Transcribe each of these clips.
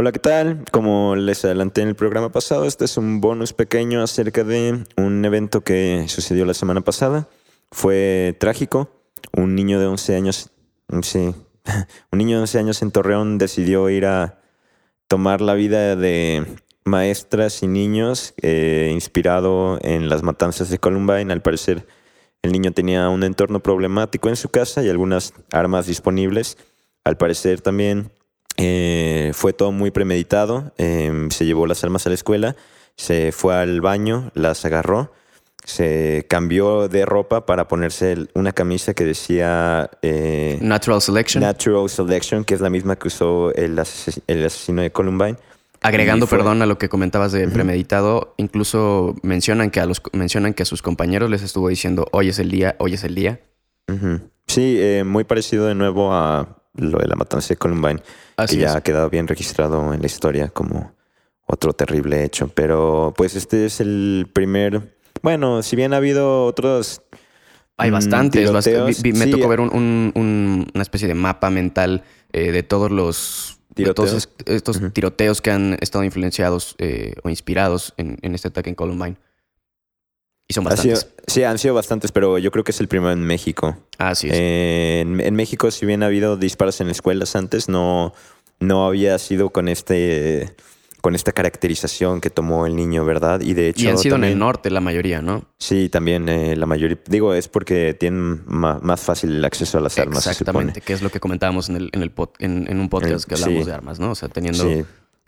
Hola, ¿qué tal? Como les adelanté en el programa pasado, este es un bonus pequeño acerca de un evento que sucedió la semana pasada. Fue trágico. Un niño de 11 años, sí, un niño de 11 años en Torreón decidió ir a tomar la vida de maestras y niños eh, inspirado en las matanzas de Columbine. Al parecer, el niño tenía un entorno problemático en su casa y algunas armas disponibles. Al parecer también eh, fue todo muy premeditado. Em, se llevó las armas a la escuela, se fue al baño, las agarró, se cambió de ropa para ponerse una camisa que decía eh, Natural Selection. Natural Selection, que es la misma que usó el, el asesino de Columbine. Agregando, perdón, a lo que comentabas de premeditado, incluso mencionan que a los mencionan que a sus compañeros les estuvo diciendo hoy es el día, hoy es el día. Sí, eh, muy parecido de nuevo a lo de la matanza de Columbine, que ya ha quedado bien registrado en la historia como otro terrible hecho. Pero pues este es el primer, bueno, si bien ha habido otros hay mm, bastantes. me tocó ver una especie de mapa mental eh, de todos los todos estos tiroteos que han estado influenciados eh, o inspirados en, este ataque en Columbine. Y son bastantes. sí, han sido bastantes, pero yo creo que es el primero en México. Ah, sí. en, México, si bien ha habido disparos en escuelas antes, no, no había sido con este con esta caracterización que tomó el niño, ¿verdad? Y de hecho. Y han sido en el norte la mayoría, ¿no? Sí, también eh, la mayoría. Digo, es porque tienen más, fácil el acceso a las armas. Exactamente, que es lo que comentábamos en, el, en, el en, un podcast que hablamos de armas, ¿no? O sea, teniendo,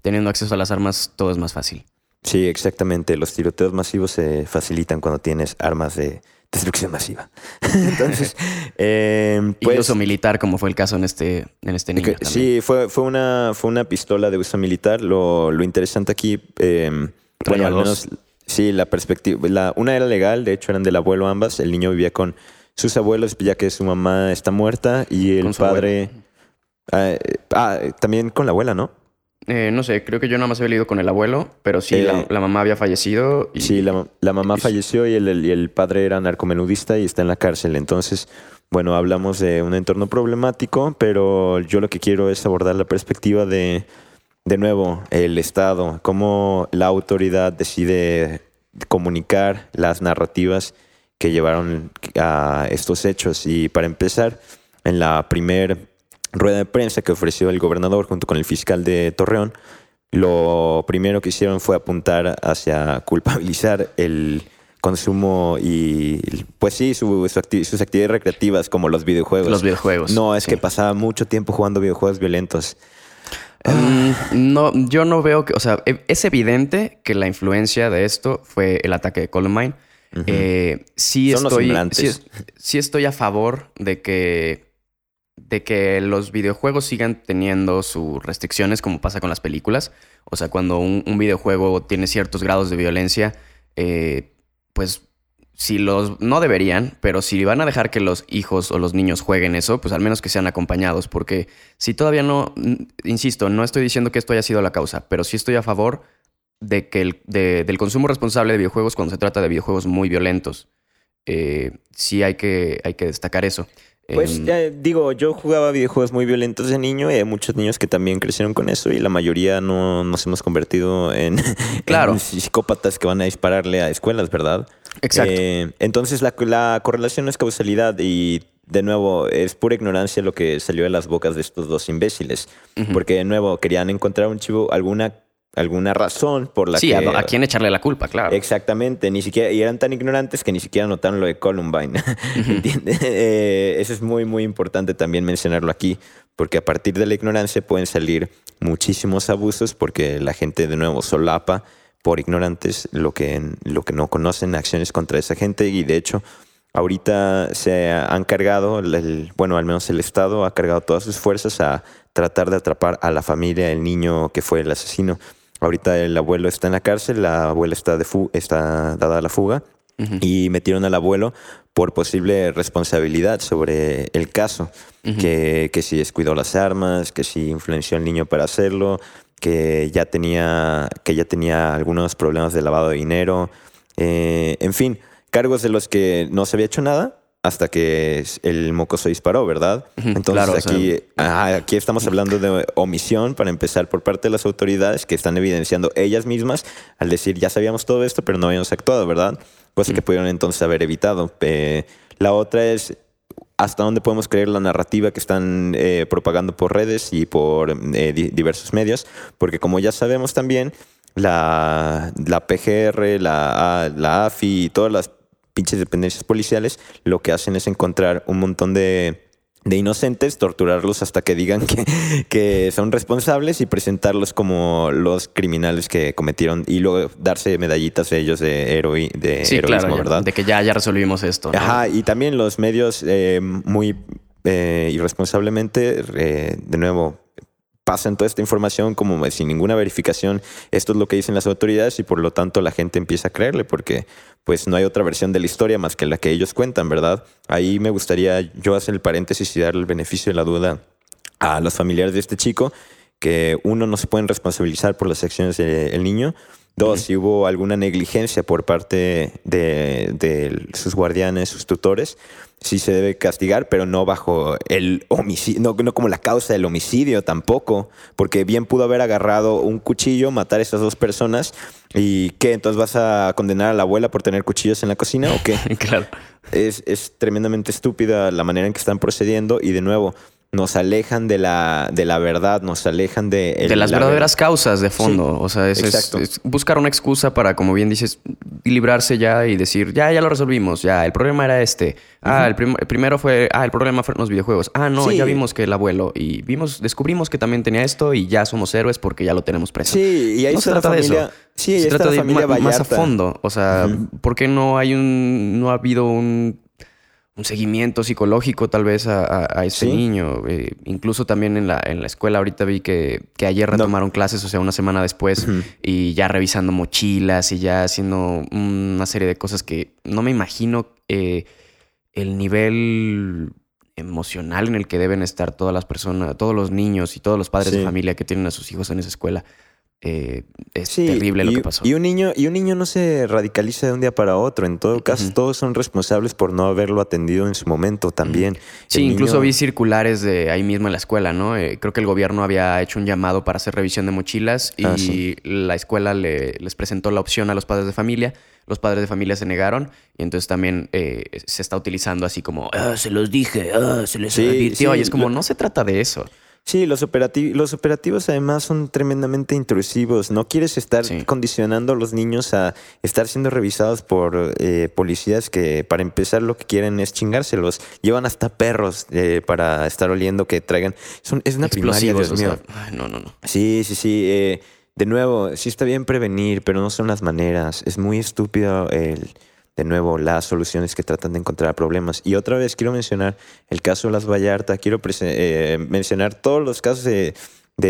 teniendo acceso a las armas, todo es más fácil. Sí, exactamente. Los tiroteos masivos se facilitan cuando tienes armas de destrucción masiva. Entonces, eh, pues, uso militar, como fue el caso en este, en este niño. Sí, fue, fue, una, fue una pistola de uso militar. Lo, lo interesante aquí, eh, bueno, al menos, sí, la perspectiva. La, una era legal, de hecho eran del abuelo ambas. El niño vivía con sus abuelos, ya que su mamá está muerta y el padre. Ah, ah, también con la abuela, ¿no? Eh, no sé, creo que yo nada más había leído con el abuelo, pero sí, la, eh, mamá había fallecido. Y, sí, la, mamá falleció y el, padre era narcomenudista y está en la cárcel. Entonces, bueno, hablamos de un entorno problemático, pero yo lo que quiero es abordar la perspectiva de, de nuevo, el Estado, cómo la autoridad decide comunicar las narrativas que llevaron a estos hechos. Y para empezar, en la primera rueda de prensa que ofreció el gobernador junto con el fiscal de Torreón, lo primero que hicieron fue apuntar hacia culpabilizar el consumo y, pues sí, sus actividades recreativas como los videojuegos. Los videojuegos. No, es que pasaba mucho tiempo jugando videojuegos violentos. Em, no, yo no veo que, o sea, e, es evidente que la influencia de esto fue el ataque de Columbine. Eh, sí, estoy, sí estoy a favor de que de que los videojuegos sigan teniendo sus restricciones como pasa con las películas. O sea, cuando un, videojuego tiene ciertos grados de violencia, eh, pues si los no deberían, pero si van a dejar que los hijos o los niños jueguen eso, pues al menos que sean acompañados, porque si todavía no, insisto, no estoy diciendo que esto haya sido la causa, pero sí estoy a favor de que el, del consumo responsable de videojuegos cuando se trata de videojuegos muy violentos. Eh, sí hay que, hay que destacar eso. Pues ya digo, yo jugaba videojuegos muy violentos de niño y hay muchos niños que también crecieron con eso y la mayoría no nos hemos convertido en, claro. psicópatas que van a dispararle a escuelas, ¿verdad? Exacto. Eh, entonces la, la correlación no es causalidad y de nuevo, es pura ignorancia lo que salió de las bocas de estos dos imbéciles. Porque de nuevo, querían encontrar un chivo, alguna alguna razón por la que... Sí, a, quién echarle la culpa, claro. Exactamente, ni siquiera, y eran tan ignorantes que ni siquiera notaron lo de Columbine, ¿entiendes? Eh, eso es muy, muy importante también mencionarlo aquí, porque a partir de la ignorancia pueden salir muchísimos abusos, porque la gente de nuevo solapa por ignorantes lo que, lo que no conocen, acciones contra esa gente, y de hecho... Ahorita se han cargado, bueno, al menos el Estado ha cargado todas sus fuerzas a tratar de atrapar a la familia, el niño que fue el asesino. Ahorita el abuelo está en la cárcel, la abuela está, de está dada a la fuga y metieron al abuelo por posible responsabilidad sobre el caso, que, que si descuidó las armas, que si influenció al niño para hacerlo, que ya tenía, que ya tenía algunos problemas de lavado de dinero, eh, en fin, cargos de los que no se había hecho nada, hasta que el mocoso disparó, ¿verdad? Entonces aquí, aquí estamos hablando de omisión para empezar por parte de las autoridades que están evidenciando ellas mismas al decir ya sabíamos todo esto, pero no habíamos actuado, ¿verdad? Cosa que pudieron entonces haber evitado. Eh, la otra es hasta dónde podemos creer la narrativa que están eh, propagando por redes y por eh, diversos medios, porque como ya sabemos también, la, la PGR, la, la AFI y todas las pinches dependencias policiales lo que hacen es encontrar un montón de, inocentes, torturarlos hasta que digan que, que, son responsables y presentarlos como los criminales que cometieron y luego darse medallitas de ellos de, héroe, de heroísmo, ¿verdad? De que ya, ya resolvimos esto. Ajá, y también los medios eh, muy eh, irresponsablemente, eh, de nuevo, pasan toda esta información como sin ninguna verificación. Esto es lo que dicen las autoridades y por lo tanto la gente empieza a creerle porque pues no hay otra versión de la historia más que la que ellos cuentan, ¿verdad? Ahí me gustaría yo hacer el paréntesis y dar el beneficio de la duda a los familiares de este chico, que uno no se pueden responsabilizar por las acciones del niño. Dos, si hubo alguna negligencia por parte de sus guardianes, sus tutores sí se debe castigar, pero no bajo el homicidio, no, no, como la causa del homicidio tampoco, porque bien pudo haber agarrado un cuchillo, matar a esas dos personas y ¿qué? Entonces vas a condenar a la abuela por tener cuchillos en la cocina o qué? claro. Es, es tremendamente estúpida la manera en que están procediendo y de nuevo, nos alejan de la, de la verdad, nos alejan de... de las verdaderas causas de fondo. o sea, es, buscar una excusa para, como bien dices, librarse ya y decir, ya, ya lo resolvimos, ya, el problema era este. Ah, el, primero fue, ah, el problema fueron los videojuegos. Ah, no, ya vimos que el abuelo y vimos, descubrimos que también tenía esto y ya somos héroes porque ya lo tenemos preso. Sí, y ahí no se trata de eso. Sí, se trata de más a fondo. O sea, ¿por qué no hay un, no ha habido un un seguimiento psicológico tal vez a, ese niño. Eh, incluso también en la, en la escuela ahorita vi que, que ayer retomaron clases, o sea, una semana después, y ya revisando mochilas y ya haciendo una serie de cosas que no me imagino eh, el nivel emocional en el que deben estar todas las personas, todos los niños y todos los padres de familia que tienen a sus hijos en esa escuela. Eh, es terrible lo que pasó. Y un, niño, y un niño no se radicaliza de un día para otro. En todo caso, todos son responsables por no haberlo atendido en su momento también. Sí, incluso vi circulares de ahí mismo en la escuela, ¿no? Eh, creo que el gobierno había hecho un llamado para hacer revisión de mochilas y ah, la escuela les presentó la opción a los padres de familia. Los padres de familia se negaron y entonces también eh, se está utilizando así como, ah, se los dije, ah, se les advirtió. y es como, no se trata de eso. Sí, los, operativos, los operativos además son tremendamente intrusivos. No quieres estar condicionando a los niños a estar siendo revisados por eh, policías que para empezar lo que quieren es chingárselos. Llevan hasta perros eh, para estar oliendo que traigan. es una primaria, Dios mío. no, no, no. Sí, sí, sí. Eh, de nuevo, sí está bien prevenir, pero no son las maneras. Es muy estúpido el de nuevo las soluciones que tratan de encontrar problemas. Y otra vez quiero mencionar el caso de las Vallarta, quiero eh, mencionar todos los casos de,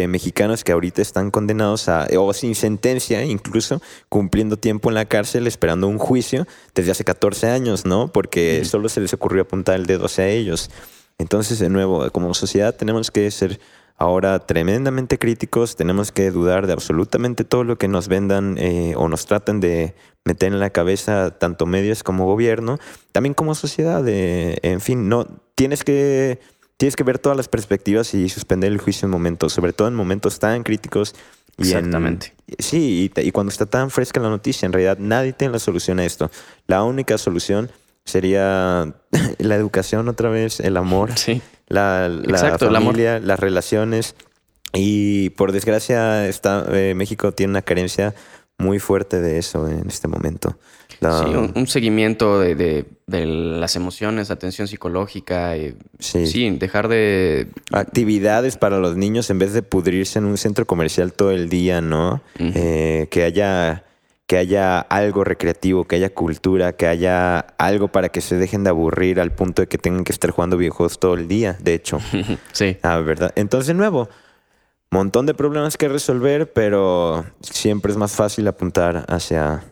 mexicanos que ahorita están condenados a, o sin sentencia, incluso cumpliendo tiempo en la cárcel, esperando un juicio desde hace 14 años, ¿no? Porque solo se les ocurrió apuntar el dedo hacia ellos. Entonces, de nuevo, como sociedad tenemos que ser ahora tremendamente críticos, tenemos que dudar de absolutamente todo lo que nos vendan eh, o nos traten de meter en la cabeza tanto medios como gobierno, también como sociedad. en fin, no tienes que tienes que ver todas las perspectivas y suspender el juicio en momentos, sobre todo en momentos tan críticos. Y Exactamente. sí, y, cuando está tan fresca la noticia, en realidad nadie tiene la solución a esto. La única solución sería la educación otra vez, el amor, la, la familia, las relaciones. Y por desgracia, está, eh, México tiene una carencia muy fuerte de eso en este momento. Sí, un, seguimiento de, las emociones, atención psicológica. Y, sí. dejar de... Actividades para los niños en vez de pudrirse en un centro comercial todo el día, ¿no? Eh, que haya que haya algo recreativo, que haya cultura, que haya algo para que se dejen de aburrir al punto de que tengan que estar jugando videojuegos todo el día, de hecho. sí. Ah, ¿verdad? Entonces, de nuevo, montón de problemas que resolver, pero siempre es más fácil apuntar hacia...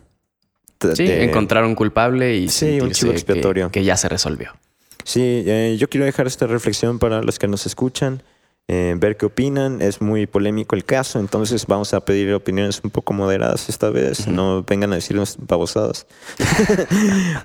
Sí, encontrar un culpable y sí, un chivo expiatorio. Que, ya se resolvió. Sí, eh, yo quiero dejar esta reflexión para los que nos escuchan. Eh, ver qué opinan. Es muy polémico el caso, entonces vamos a pedir opiniones un poco moderadas esta vez. No vengan a decirnos babosadas.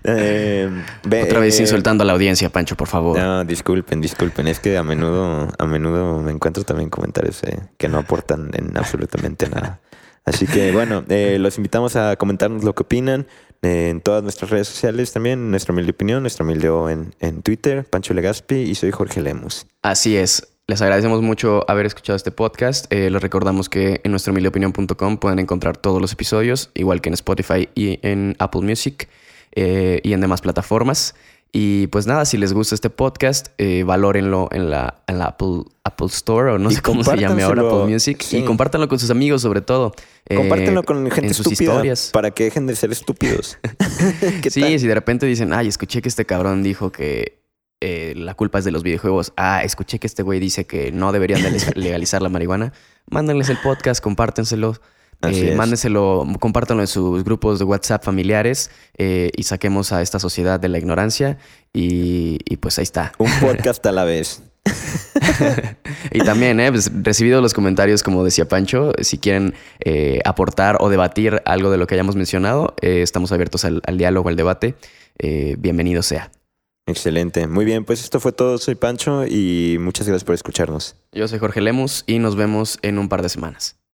Eh, Otra vez insultando a la audiencia, Pancho, por favor. No, disculpen, disculpen. Es que a menudo, a menudo me encuentro también comentarios que no aportan en absolutamente nada. Así que bueno, los invitamos a comentarnos lo que opinan en todas nuestras redes sociales también, nuestra humilde opinión, nuestra humilde en, en Twitter, Pancho Legaspi y soy Jorge Lemus. Así es. Les agradecemos mucho haber escuchado este podcast. Eh, les recordamos que en nuestra humildeopinión.com pueden encontrar todos los episodios, igual que en Spotify y en Apple Music eh, y en demás plataformas. Y pues nada, si les gusta este podcast, eh, valórenlo en la, en la Apple, Apple Store o no sé cómo se llame ahora, Apple Music. Y compártanlo con sus amigos, sobre todo. Eh, compártanlo con gente sus estúpida historias. para que dejen de ser estúpidos. sí, si de repente dicen, ay, escuché que este cabrón dijo que eh, la culpa es de los videojuegos. Ah, escuché que este güey dice que no deberían legalizar la marihuana. Mándenles el podcast, compártenselo. Eh, mándenselo, compártanlo en sus grupos de WhatsApp familiares eh, y saquemos a esta sociedad de la ignorancia. Y, pues ahí está. Un podcast a la vez. y también, eh, pues, recibido los comentarios, como decía Pancho, si quieren eh, aportar o debatir algo de lo que hayamos mencionado, estamos abiertos al, al, diálogo, al debate. bienvenido sea. Excelente. Muy bien, pues esto fue todo. Soy Pancho y muchas gracias por escucharnos. Yo soy Jorge Lemus y nos vemos en un par de semanas.